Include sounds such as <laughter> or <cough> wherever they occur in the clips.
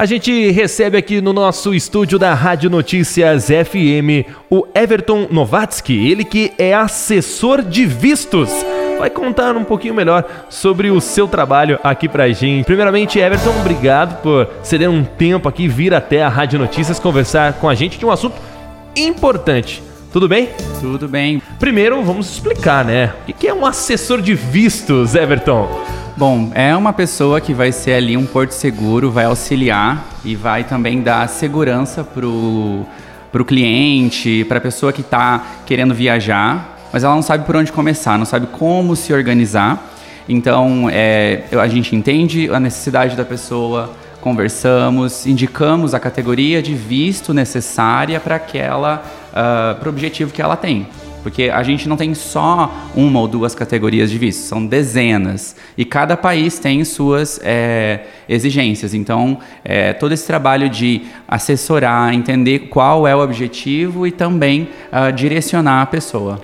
A gente recebe aqui no nosso estúdio da Rádio Notícias FM o Everton Novatsky, ele que é assessor de vistos. Vai contar um pouquinho melhor sobre o seu trabalho aqui pra gente. Primeiramente, Everton, obrigado por ceder um tempo aqui, vir até a Rádio Notícias conversar com a gente de um assunto importante. Tudo bem? Tudo bem. Primeiro, vamos explicar, né? O que é um assessor de vistos, Everton? Bom, é uma pessoa que vai ser ali um porto seguro, vai auxiliar e vai também dar segurança pro, pro cliente, para a pessoa que está querendo viajar, mas ela não sabe por onde começar, não sabe como se organizar. Então, é, a gente entende a necessidade da pessoa, conversamos, indicamos a categoria de visto necessária para aquela, uh, para o objetivo que ela tem. Porque a gente não tem só uma ou duas categorias de visto, são dezenas. E cada país tem suas é, exigências. Então, é, todo esse trabalho de assessorar, entender qual é o objetivo e também uh, direcionar a pessoa.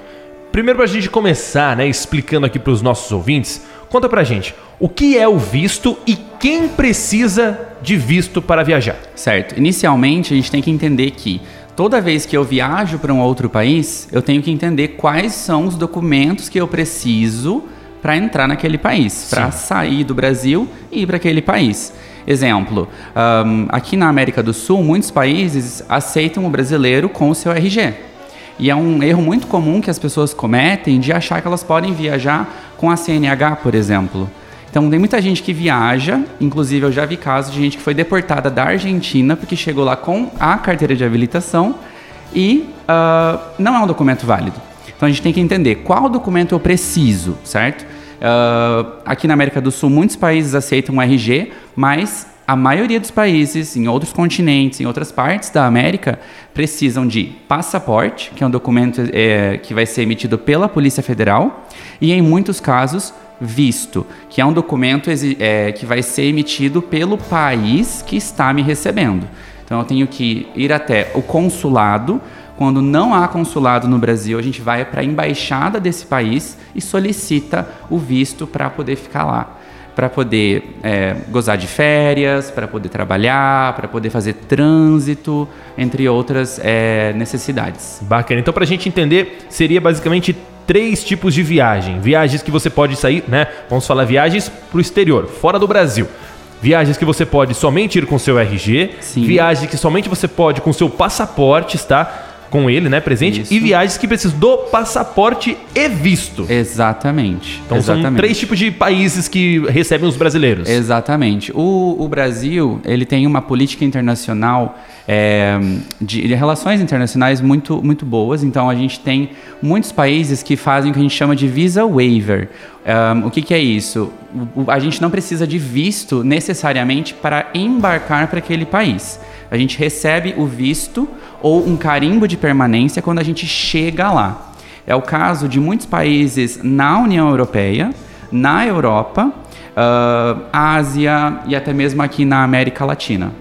Primeiro, para a gente começar, né, explicando aqui para os nossos ouvintes, conta para a gente o que é o visto e quem precisa de visto para viajar. Certo. Inicialmente, a gente tem que entender que toda vez que eu viajo para um outro país, eu tenho que entender quais são os documentos que eu preciso para entrar naquele país, para sair do Brasil e ir para aquele país. Exemplo, um, aqui na América do Sul, muitos países aceitam o brasileiro com o seu RG. E é um erro muito comum que as pessoas cometem de achar que elas podem viajar com a CNH, por exemplo. Então tem muita gente que viaja, inclusive eu já vi casos de gente que foi deportada da Argentina porque chegou lá com a carteira de habilitação e uh, não é um documento válido. Então a gente tem que entender qual documento eu preciso, certo? Uh, aqui na América do Sul, muitos países aceitam o RG, mas a maioria dos países, em outros continentes, em outras partes da América, precisam de passaporte, que é um documento é, que vai ser emitido pela Polícia Federal, e em muitos casos, visto, que é um documento é, que vai ser emitido pelo país que está me recebendo. Então eu tenho que ir até o consulado. Quando não há consulado no Brasil, a gente vai para a embaixada desse país e solicita o visto para poder ficar lá. Para poder é, gozar de férias, para poder trabalhar, para poder fazer trânsito, entre outras é, necessidades. Bacana. Então, para a gente entender, seria basicamente três tipos de viagem. Viagens que você pode sair, né? Vamos falar viagens para o exterior, fora do Brasil. Viagens que você pode somente ir com seu RG, Sim. viagens que somente você pode com seu passaporte, está com ele, né, presente, Isso. e viagens que precisam do passaporte e visto. Exatamente. Então Exatamente. são três tipos de países que recebem os brasileiros. Exatamente. O, o Brasil, ele tem uma política internacional é, de, de, relações internacionais muito, muito boas. Então, a gente tem muitos países que fazem o que a gente chama de visa waiver. Um, o que, que, é isso? O, a gente não precisa de visto necessariamente para embarcar para aquele país. A gente recebe o visto ou um carimbo de permanência quando a gente chega lá. É o caso de muitos países na União Europeia, na Europa, uh, Ásia e até mesmo aqui na América Latina.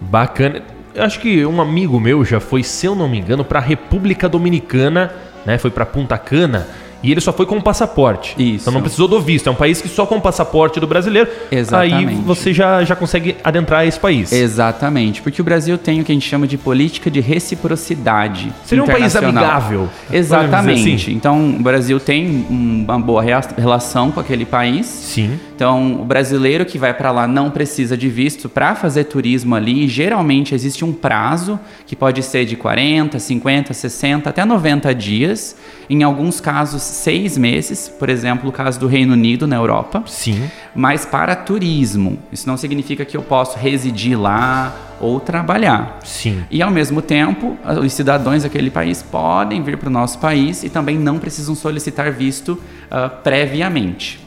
Bacana. Acho que um amigo meu já foi, se eu não me engano, para a República Dominicana, né? Foi para Punta Cana e ele só foi com o passaporte. Isso. Então não precisou do visto. É um país que só com o passaporte do brasileiro. Exatamente. Aí você já, já consegue adentrar esse país. Exatamente. Porque o Brasil tem o que a gente chama de política de reciprocidade. Seria um país amigável. Exatamente. Assim. Então o Brasil tem uma boa relação com aquele país. Sim. Então o brasileiro que vai para lá não precisa de visto para fazer turismo ali. Geralmente existe um prazo que pode ser de 40, 50, 60 até 90 dias. Em alguns casos seis meses, por exemplo, o caso do Reino Unido na Europa. Sim. Mas para turismo. Isso não significa que eu posso residir lá ou trabalhar. Sim. E ao mesmo tempo, os cidadãos daquele país podem vir para o nosso país e também não precisam solicitar visto uh, previamente.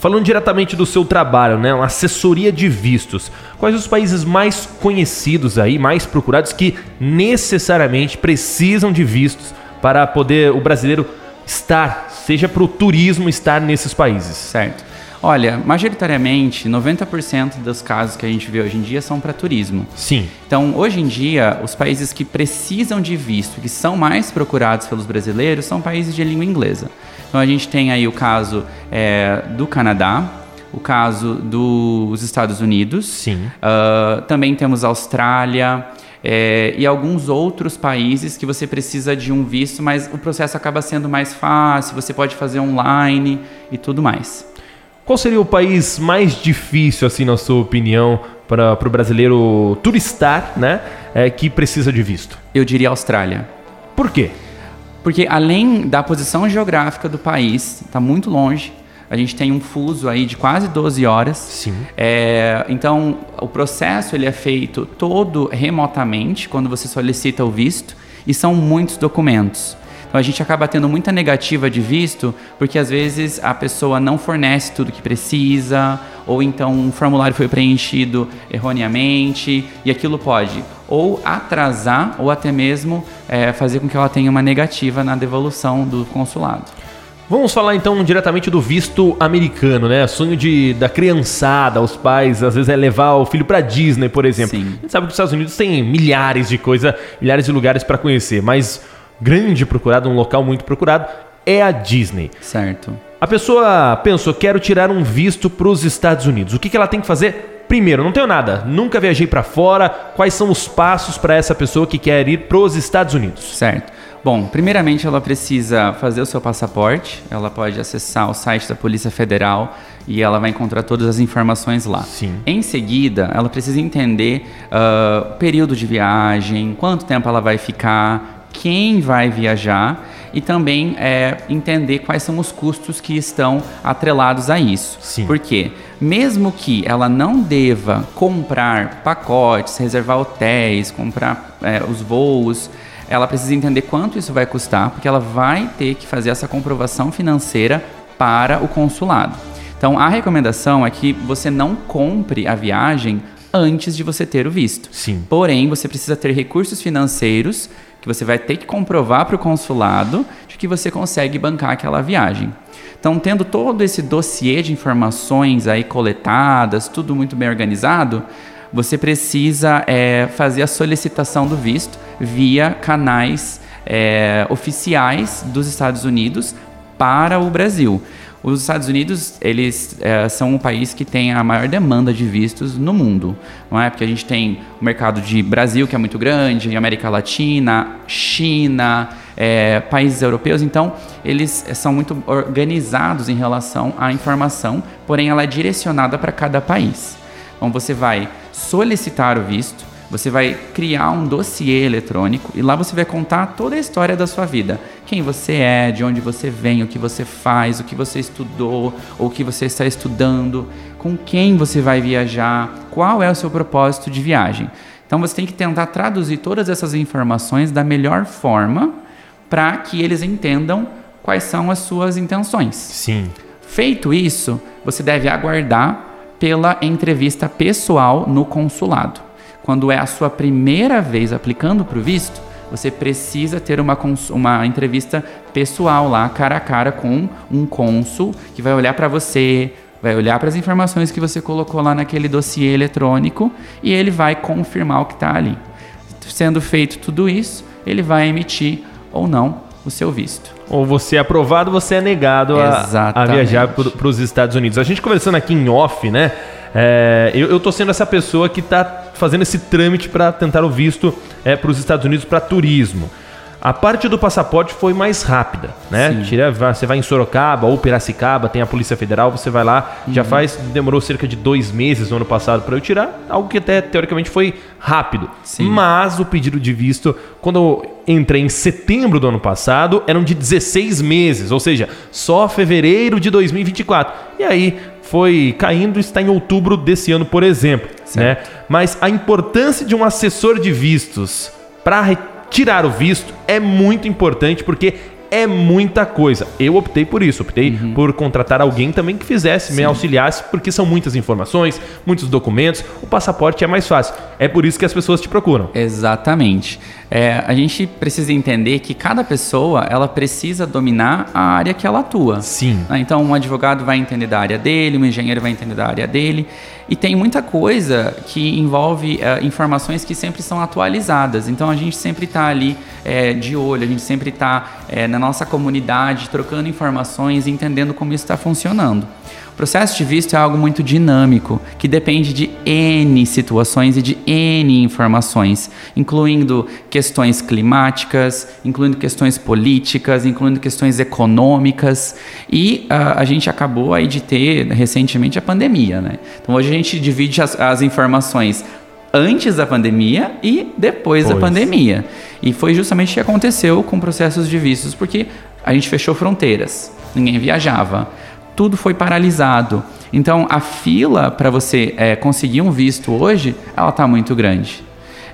Falando diretamente do seu trabalho, né, uma assessoria de vistos. Quais os países mais conhecidos aí, mais procurados que necessariamente precisam de vistos para poder o brasileiro estar, seja para o turismo estar nesses países? Certo. Olha, majoritariamente, 90% dos casos que a gente vê hoje em dia são para turismo. Sim. Então, hoje em dia, os países que precisam de visto, que são mais procurados pelos brasileiros, são países de língua inglesa. Então, a gente tem aí o caso é, do Canadá, o caso dos Estados Unidos. Sim. Uh, também temos a Austrália. É, e alguns outros países que você precisa de um visto, mas o processo acaba sendo mais fácil, você pode fazer online e tudo mais. Qual seria o país mais difícil, assim, na sua opinião, para o brasileiro turistar, né, é, que precisa de visto? Eu diria Austrália. Por quê? Porque além da posição geográfica do país, está muito longe, a gente tem um fuso aí de quase 12 horas. Sim. É, então, o processo ele é feito todo remotamente quando você solicita o visto e são muitos documentos. Então a gente acaba tendo muita negativa de visto, porque às vezes a pessoa não fornece tudo que precisa, ou então um formulário foi preenchido erroneamente, e aquilo pode ou atrasar, ou até mesmo é, fazer com que ela tenha uma negativa na devolução do consulado. Vamos falar então diretamente do visto americano, né? Sonho de, da criançada, os pais, às vezes é levar o filho para Disney, por exemplo. Sim. A gente sabe que os Estados Unidos tem milhares de coisas, milhares de lugares para conhecer, mas grande procurado, um local muito procurado, é a Disney. Certo. A pessoa pensou, quero tirar um visto para os Estados Unidos. O que, que ela tem que fazer? Primeiro, não tenho nada, nunca viajei para fora. Quais são os passos para essa pessoa que quer ir para os Estados Unidos? Certo. Bom, primeiramente ela precisa fazer o seu passaporte. Ela pode acessar o site da Polícia Federal e ela vai encontrar todas as informações lá. Sim. Em seguida, ela precisa entender uh, período de viagem, quanto tempo ela vai ficar, quem vai viajar e também é, entender quais são os custos que estão atrelados a isso. Sim. Porque mesmo que ela não deva comprar pacotes, reservar hotéis, comprar é, os voos, ela precisa entender quanto isso vai custar, porque ela vai ter que fazer essa comprovação financeira para o consulado. Então a recomendação é que você não compre a viagem antes de você ter o visto. Sim. Porém, você precisa ter recursos financeiros que você vai ter que comprovar para o consulado de que você consegue bancar aquela viagem. Então, tendo todo esse dossiê de informações aí coletadas, tudo muito bem organizado, você precisa é, fazer a solicitação do visto via canais é, oficiais dos Estados Unidos para o Brasil. Os Estados Unidos, eles é, são o país que tem a maior demanda de vistos no mundo, não é? Porque a gente tem o mercado de Brasil, que é muito grande, América Latina, China, é, países europeus, então eles são muito organizados em relação à informação, porém ela é direcionada para cada país. Então você vai solicitar o visto, você vai criar um dossiê eletrônico e lá você vai contar toda a história da sua vida. Quem você é, de onde você vem, o que você faz, o que você estudou, ou o que você está estudando, com quem você vai viajar, qual é o seu propósito de viagem. Então você tem que tentar traduzir todas essas informações da melhor forma para que eles entendam quais são as suas intenções. Sim. Feito isso, você deve aguardar pela entrevista pessoal no consulado quando é a sua primeira vez aplicando para o visto, você precisa ter uma, uma entrevista pessoal lá, cara a cara, com um cônsul que vai olhar para você, vai olhar para as informações que você colocou lá naquele dossiê eletrônico e ele vai confirmar o que está ali. Sendo feito tudo isso, ele vai emitir ou não o seu visto. Ou você é aprovado, você é negado a, a viajar para os Estados Unidos. A gente conversando aqui em off, né? É, eu, eu tô sendo essa pessoa que está fazendo esse trâmite para tentar o visto é, para os Estados Unidos para turismo. A parte do passaporte foi mais rápida, né? Tira, você vai em Sorocaba ou Piracicaba, tem a Polícia Federal, você vai lá, uhum. já faz, demorou cerca de dois meses no ano passado para eu tirar, algo que até teoricamente foi rápido. Sim. Mas o pedido de visto, quando eu entrei em setembro do ano passado, eram de 16 meses, ou seja, só fevereiro de 2024. E aí foi caindo está em outubro desse ano, por exemplo. Né? Mas a importância de um assessor de vistos para retirar o visto é muito importante porque é muita coisa. Eu optei por isso, optei uhum. por contratar alguém também que fizesse, Sim. me auxiliasse, porque são muitas informações, muitos documentos. O passaporte é mais fácil. É por isso que as pessoas te procuram. Exatamente. É, a gente precisa entender que cada pessoa ela precisa dominar a área que ela atua. Sim. Né? Então, um advogado vai entender da área dele, um engenheiro vai entender da área dele. E tem muita coisa que envolve é, informações que sempre são atualizadas. Então, a gente sempre está ali é, de olho, a gente sempre está é, na nossa comunidade trocando informações e entendendo como isso está funcionando. O processo de visto é algo muito dinâmico, que depende de N situações e de N informações, incluindo questões climáticas, incluindo questões políticas, incluindo questões econômicas. E uh, a gente acabou aí de ter recentemente a pandemia, né? Então hoje a gente divide as, as informações antes da pandemia e depois pois. da pandemia. E foi justamente o que aconteceu com processos de vistos, porque a gente fechou fronteiras, ninguém viajava, tudo foi paralisado. Então a fila para você é, conseguir um visto hoje, ela está muito grande.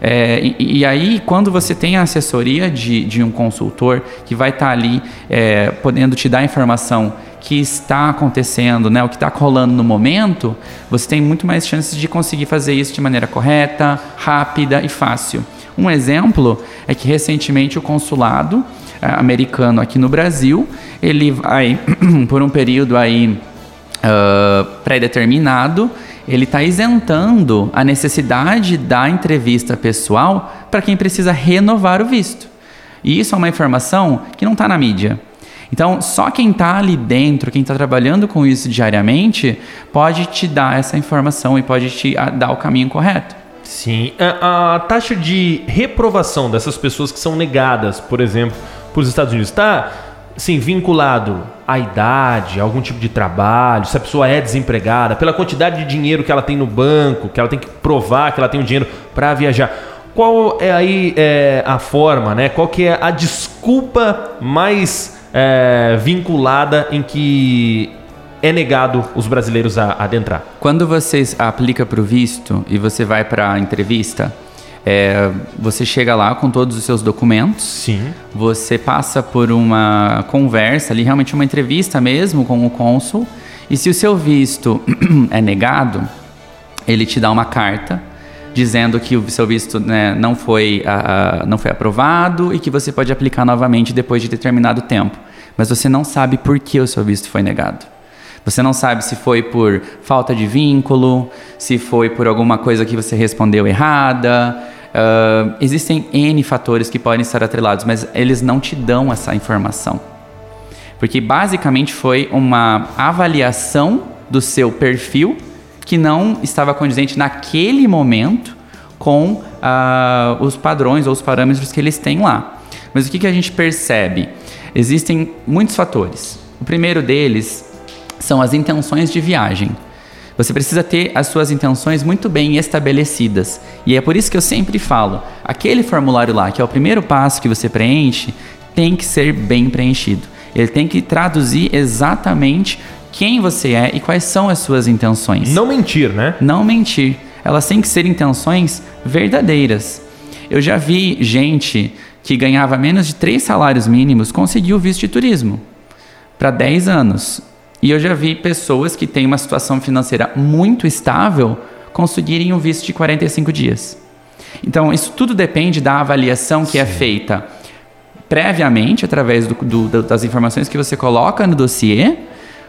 É, e, e, aí, quando você tem a assessoria de, de um consultor que vai estar tá ali é, podendo te dar informação que está acontecendo, né, o que está rolando no momento, você tem muito mais chances de conseguir fazer isso de maneira correta, rápida e fácil. Um exemplo é que recentemente o consulado americano aqui no Brasil, ele vai <clears throat> por um período aí uh, pré-determinado, ele está isentando a necessidade da entrevista pessoal para quem precisa renovar o visto. E isso é uma informação que não está na mídia. Então, só quem está ali dentro, quem está trabalhando com isso diariamente, pode te dar essa informação e pode te dar o caminho correto. Sim. A, a taxa de reprovação dessas pessoas que são negadas, por exemplo, para os Estados Unidos, está sim, vinculado à idade, a algum tipo de trabalho, se a pessoa é desempregada, pela quantidade de dinheiro que ela tem no banco, que ela tem que provar que ela tem o dinheiro para viajar. Qual é aí é, a forma, né? Qual que é a desculpa mais é, vinculada em que é negado os brasileiros a adentrar. Quando você aplica para o visto e você vai para a entrevista, é, você chega lá com todos os seus documentos. Sim. Você passa por uma conversa ali, realmente uma entrevista mesmo com o cônsul. E se o seu visto <clears throat> é negado, ele te dá uma carta dizendo que o seu visto né, não, foi, uh, não foi aprovado e que você pode aplicar novamente depois de determinado tempo. Mas você não sabe por que o seu visto foi negado. Você não sabe se foi por falta de vínculo, se foi por alguma coisa que você respondeu errada. Uh, existem N fatores que podem estar atrelados, mas eles não te dão essa informação. Porque basicamente foi uma avaliação do seu perfil que não estava condizente naquele momento com uh, os padrões ou os parâmetros que eles têm lá. Mas o que, que a gente percebe? Existem muitos fatores. O primeiro deles são as intenções de viagem. Você precisa ter as suas intenções muito bem estabelecidas. E é por isso que eu sempre falo: aquele formulário lá, que é o primeiro passo que você preenche, tem que ser bem preenchido. Ele tem que traduzir exatamente quem você é e quais são as suas intenções. Não mentir, né? Não mentir. Elas têm que ser intenções verdadeiras. Eu já vi gente que ganhava menos de três salários mínimos conseguir o visto de turismo para 10 anos. E eu já vi pessoas que têm uma situação financeira muito estável conseguirem o visto de 45 dias. Então, isso tudo depende da avaliação que é Sim. é feita previamente, através do, do, das informações que você coloca no dossiê,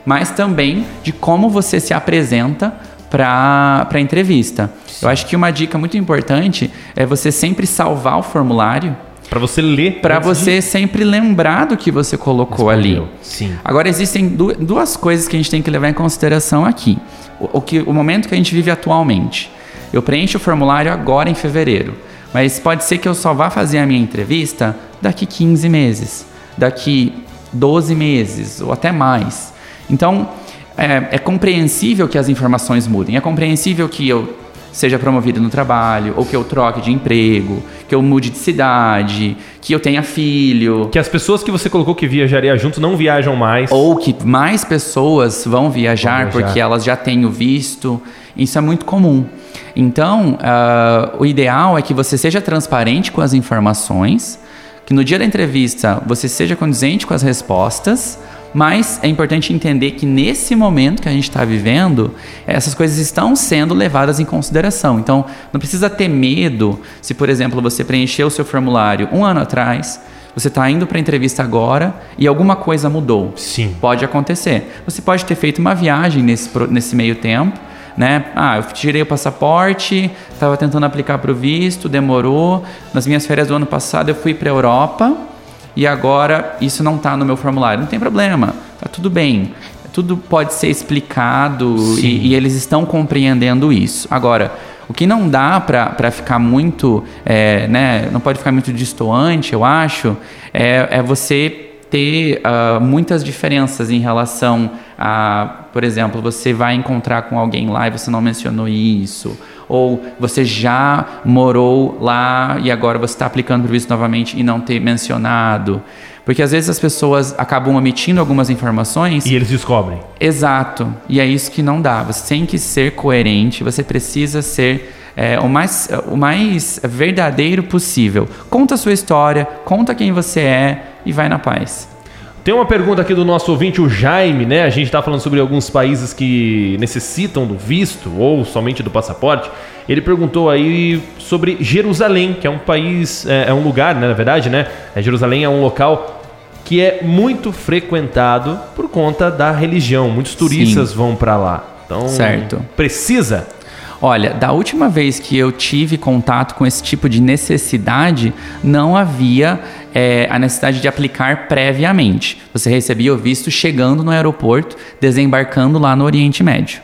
mas também de como você se apresenta para a entrevista. Sim. Eu acho que uma dica muito importante é você sempre salvar o formulário. Para você ler. Para você de... sempre lembrar do que você colocou Respondeu. ali. Sim. Agora, existem duas coisas que a gente tem que levar em consideração aqui. O, o, que, o momento que a gente vive atualmente. Eu preencho o formulário agora em fevereiro. Mas pode ser que eu só vá fazer a minha entrevista daqui 15 meses, daqui 12 meses ou até mais. Então, é, é, compreensível que as informações mudem. É compreensível que eu seja promovido no trabalho, ou que eu troque de emprego, que eu mude de cidade, que eu tenha filho. Que as pessoas que você colocou que viajaria junto não viajam mais. Ou que mais pessoas vão viajar, vão viajar. porque elas já têm o visto. Isso é muito comum. Então, uh, o ideal é que você seja transparente com as informações, que no dia da entrevista você seja condizente com as respostas mas é importante entender que nesse momento que a gente está vivendo, essas coisas estão sendo levadas em consideração. Então, não precisa ter medo se, por exemplo, você preencheu o seu formulário um ano atrás, você está indo para a entrevista agora e alguma coisa mudou. Sim. Pode acontecer. Você pode ter feito uma viagem nesse, nesse meio tempo. Né? Ah, eu tirei o passaporte, estava tentando aplicar para o visto, demorou. Nas minhas férias do ano passado eu fui para a Europa e agora isso não está no meu formulário. Não tem problema, tá tudo bem. tudo pode ser explicado e, e, eles estão compreendendo isso. Agora, o que não dá para ficar muito, é, né, não pode ficar muito distoante, eu acho, é, é você ter uh, muitas diferenças em relação a, por exemplo, você vai encontrar com alguém lá e você não mencionou isso, ou você já morou lá e agora você está aplicando para isso novamente e não ter mencionado. Porque às vezes as pessoas acabam omitindo algumas informações. E eles descobrem. Exato. E é isso que não dá. Você tem que ser coerente, você precisa ser é, o, mais, o mais verdadeiro possível. Conta a sua história, conta quem você é e vai na paz. Tem uma pergunta aqui do nosso ouvinte, o Jaime, né? A gente está falando sobre alguns países que necessitam do visto ou somente do passaporte. Ele perguntou aí sobre Jerusalém, que é um país, é, é um lugar, né, na verdade, né? É, Jerusalém é um local que é muito frequentado por conta da religião. Muitos turistas Sim. vão para lá. Então, certo. precisa Olha, da última vez que eu tive contato com esse tipo de necessidade, não havia é, a necessidade de aplicar previamente. Você recebia o visto chegando no aeroporto, desembarcando lá no Oriente Médio.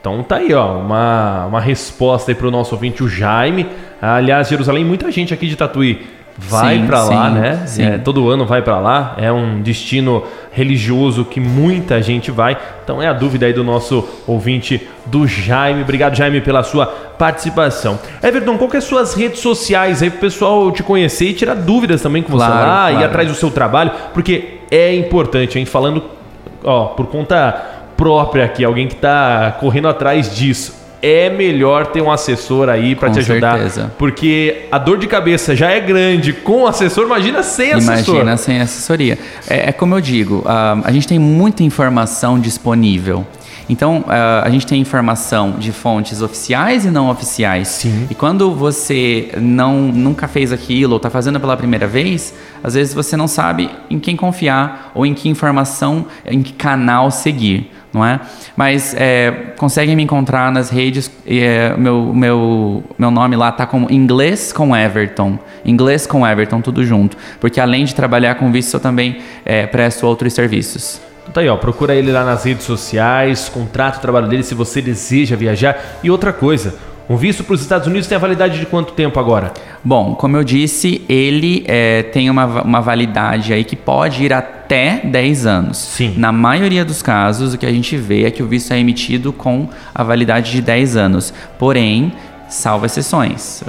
Então tá aí, ó, uma, uma resposta aí para o nosso ouvinte, o Jaime. Aliás, Jerusalém, muita gente aqui de Tatuí vai para lá, né? É, todo ano vai para lá. É um destino religioso que muita gente vai. Então é a dúvida aí do nosso ouvinte do Jaime. Obrigado, Jaime, pela sua participação. Everton, qual que é as suas redes sociais aí pro pessoal te conhecer e tirar dúvidas também com claro, você lá, claro. ir atrás do seu trabalho, porque é importante, hein? Falando, ó, por conta própria aqui, alguém que está correndo atrás disso é melhor ter um assessor aí para te ajudar. Certeza. Porque a dor de cabeça já é grande com assessor, imagina sem assessor. Imagina sem assessoria. É, é como eu digo, uh, a gente tem muita informação disponível. Então, uh, a gente tem informação de fontes oficiais e não oficiais. Sim. E quando você não nunca fez aquilo ou está fazendo pela primeira vez, às vezes você não sabe em quem confiar ou em que informação, em que canal seguir não é? Mas é, conseguem me encontrar nas redes. É, meu, meu, meu nome lá tá como Inglês com Everton. Inglês com Everton, tudo junto. Porque além de trabalhar com visto, eu também é, presto outros serviços. Então tá aí, ó, procura ele lá nas redes sociais, contrata o trabalho dele se você deseja viajar. E outra coisa, um visto para os Estados Unidos tem a validade de quanto tempo agora? Bom, como eu disse, ele é, tem uma, uma validade aí que pode ir até 10 anos. Sim. Na maioria dos casos, o que a gente vê é que o visto é emitido com a validade de 10 anos. Porém, salvo exceções.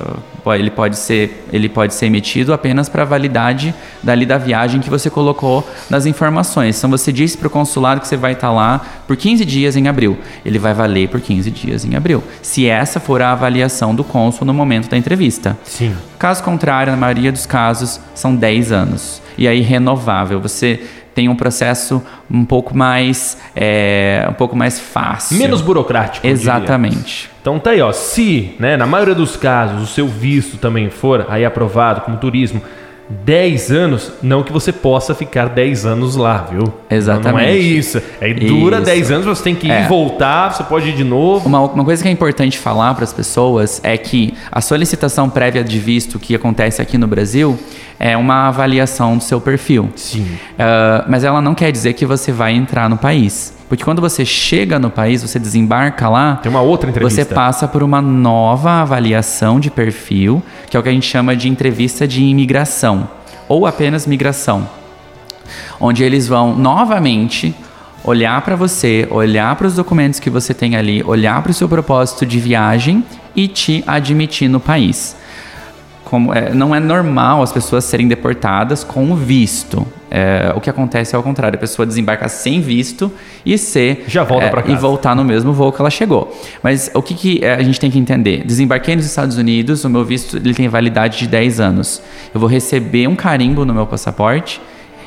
Ele pode ser, ele pode ser emitido apenas para a validade dali da viagem que você colocou nas informações. Então você disse para o consulado que você vai estar tá lá por 15 dias em abril. Ele vai valer por 15 dias em abril. Se essa for a avaliação do cônsul no momento da entrevista. Sim. Caso contrário, na maioria dos casos, são 10 anos. E aí renovável. Você tem um processo um pouco mais é, um pouco mais fácil. Menos burocrático. Exatamente. Então tá aí, ó. Se, né, na maioria dos casos, o seu visto também for aí aprovado como turismo, 10 anos, não que você possa ficar 10 anos lá, viu? Exatamente. Não, é isso. É dura isso. 10 anos, você tem que ir é. e voltar, você pode ir de novo. Uma, uma coisa que é importante falar para as pessoas é que a solicitação prévia de visto que acontece aqui no Brasil é uma avaliação do seu perfil. Sim. Uh, mas ela não quer dizer que você vai entrar no país. Porque quando você chega no país, você desembarca lá. Tem uma outra entrevista. Você passa por uma nova avaliação de perfil, que é o que a gente chama de entrevista de imigração, ou apenas migração. Onde eles vão novamente olhar para você, olhar para os documentos que você tem ali, olhar para o seu propósito de viagem e te admitir no país como é, não é normal as pessoas serem deportadas com visto. É, o que acontece é ao contrário, a pessoa desembarca sem visto e ser já volta é, para casa e voltar no mesmo voo que ela chegou. Mas o que, que é, a gente tem que entender? Desembarquei nos Estados Unidos, o meu visto ele tem validade de 10 anos. Eu vou receber um carimbo no meu passaporte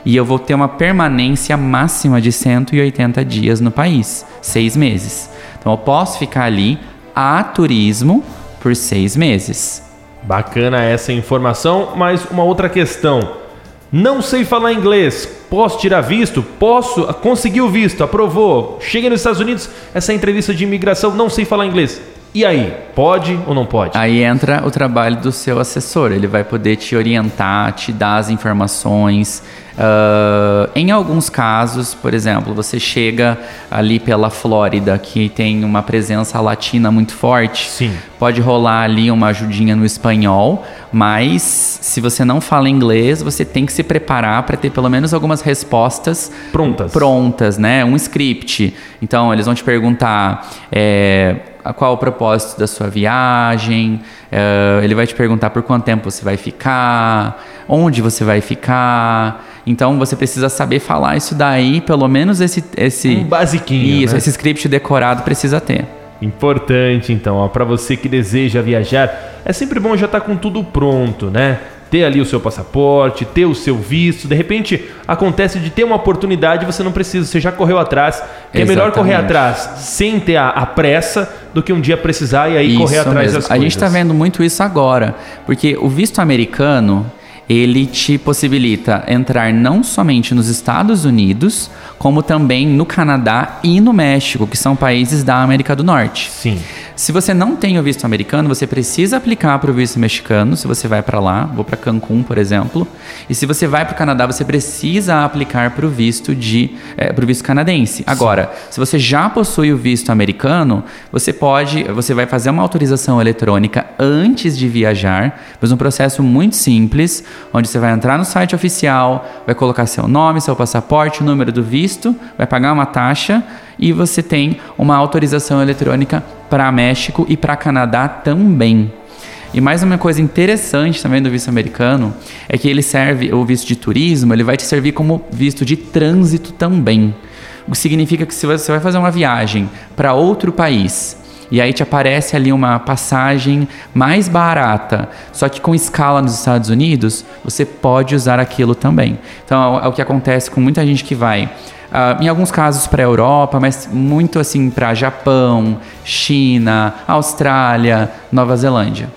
e eu vou ter uma permanência máxima de 180 dias no país, seis meses. Então eu posso ficar ali a turismo por seis meses. Bacana essa informação, mas uma outra questão. Não sei falar inglês, posso tirar visto? Posso? Conseguiu visto, aprovou. Cheguei nos Estados Unidos, essa entrevista de imigração, não sei falar inglês. E aí, pode ou não pode? Aí entra o trabalho do seu assessor. Ele vai poder te orientar, te dar as informações. Uh, em alguns casos, por exemplo, você chega ali pela Flórida, que tem uma presença latina muito forte. Sim. Pode rolar ali uma ajudinha no espanhol, mas se você não fala inglês, você tem que se preparar para ter pelo menos algumas respostas Prontas. Prontas, né? Um script. Então, eles vão te perguntar. É, qual o propósito da sua viagem, uh, ele vai te perguntar por quanto tempo você vai ficar, onde você vai ficar. Então você precisa saber falar isso daí, pelo menos esse. esse um basiquinho. Isso, né? esse script decorado precisa ter. Importante, então, para você que deseja viajar, é sempre bom já estar tá com tudo pronto, né? Ter ali o seu passaporte, ter o seu visto. De repente acontece de ter uma oportunidade, você não precisa, você já correu atrás. É melhor correr atrás sem ter a, a, pressa do que um dia precisar e aí isso correr atrás mesmo. das coisas. A gente está vendo muito isso agora, porque o visto americano ele te possibilita entrar não somente nos Estados Unidos, como também no Canadá e no México, que são países da América do Norte. Sim. Se você não tem o visto americano, você precisa aplicar para o visto mexicano, se você vai para lá, vou para Cancún, por exemplo. E se você vai para o Canadá, você precisa aplicar para o visto de é, visto canadense. Agora, se você já possui o visto americano, você pode, você vai fazer uma autorização eletrônica antes de viajar, mas um processo muito simples, onde você vai entrar no site oficial, vai colocar seu nome, seu passaporte, o número do visto, vai pagar uma taxa e você tem uma autorização eletrônica para México e para Canadá também. E mais uma coisa interessante também do visto americano é que ele serve, o visto de turismo, ele vai te servir como visto de trânsito também. O que significa que se você vai fazer uma viagem para outro país e aí te aparece ali uma passagem mais barata, só que com escala nos Estados Unidos, você pode usar aquilo também. Então é o que acontece com muita gente que vai Uh, em alguns casos para a Europa, mas muito assim para Japão, China, Austrália, Nova Zelândia.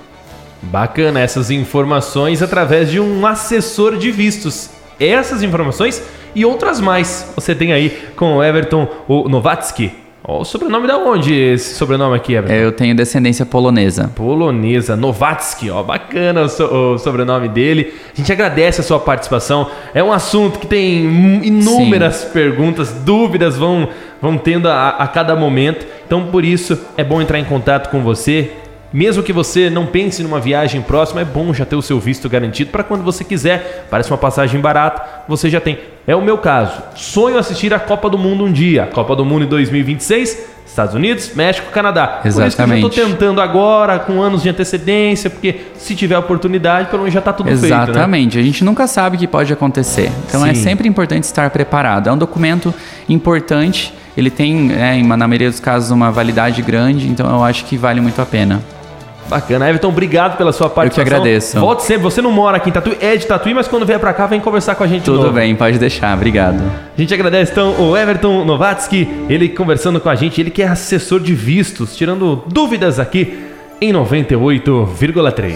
Bacana essas informações através de um assessor de vistos. Essas informações e outras mais você tem aí com o Everton o Novatsky. O sobrenome da onde esse sobrenome aqui, Everton? Eu tenho descendência polonesa. Polonesa, Novatsky, ó, bacana o, so, o, sobrenome dele. A gente agradece a sua participação. É um assunto que tem inúmeras Sim. perguntas, dúvidas vão, vão tendo a, a cada momento. Então, por isso, é bom entrar em contato com você, mesmo que você não pense numa viagem próxima, é bom já ter o seu visto garantido para quando você quiser. Parece uma passagem barata, você já tem. É o meu caso. Sonho assistir a Copa do Mundo um dia. Copa do Mundo em 2026, Estados Unidos, México, Canadá. Exatamente. Por isso que eu já estou tentando agora, com anos de antecedência, porque se tiver oportunidade, pelo menos já está tudo Exatamente. feito. Exatamente. Né? A gente nunca sabe o que pode acontecer. Então é Sim. é sempre importante estar preparado. É um documento importante. Ele tem, é, na maioria dos casos, uma validade grande, então eu acho que vale muito a pena. Bacana. Everton, obrigado pela sua participação. Eu que agradeço. Volte sempre. Você não mora aqui em Tatuí, é de Tatuí, mas quando vier para cá, vem conversar com a gente Tudo bem, pode deixar. Obrigado. A gente agradece, então, o Everton Novatsky, ele conversando com a gente, ele que é assessor de vistos, tirando dúvidas aqui em 98,3.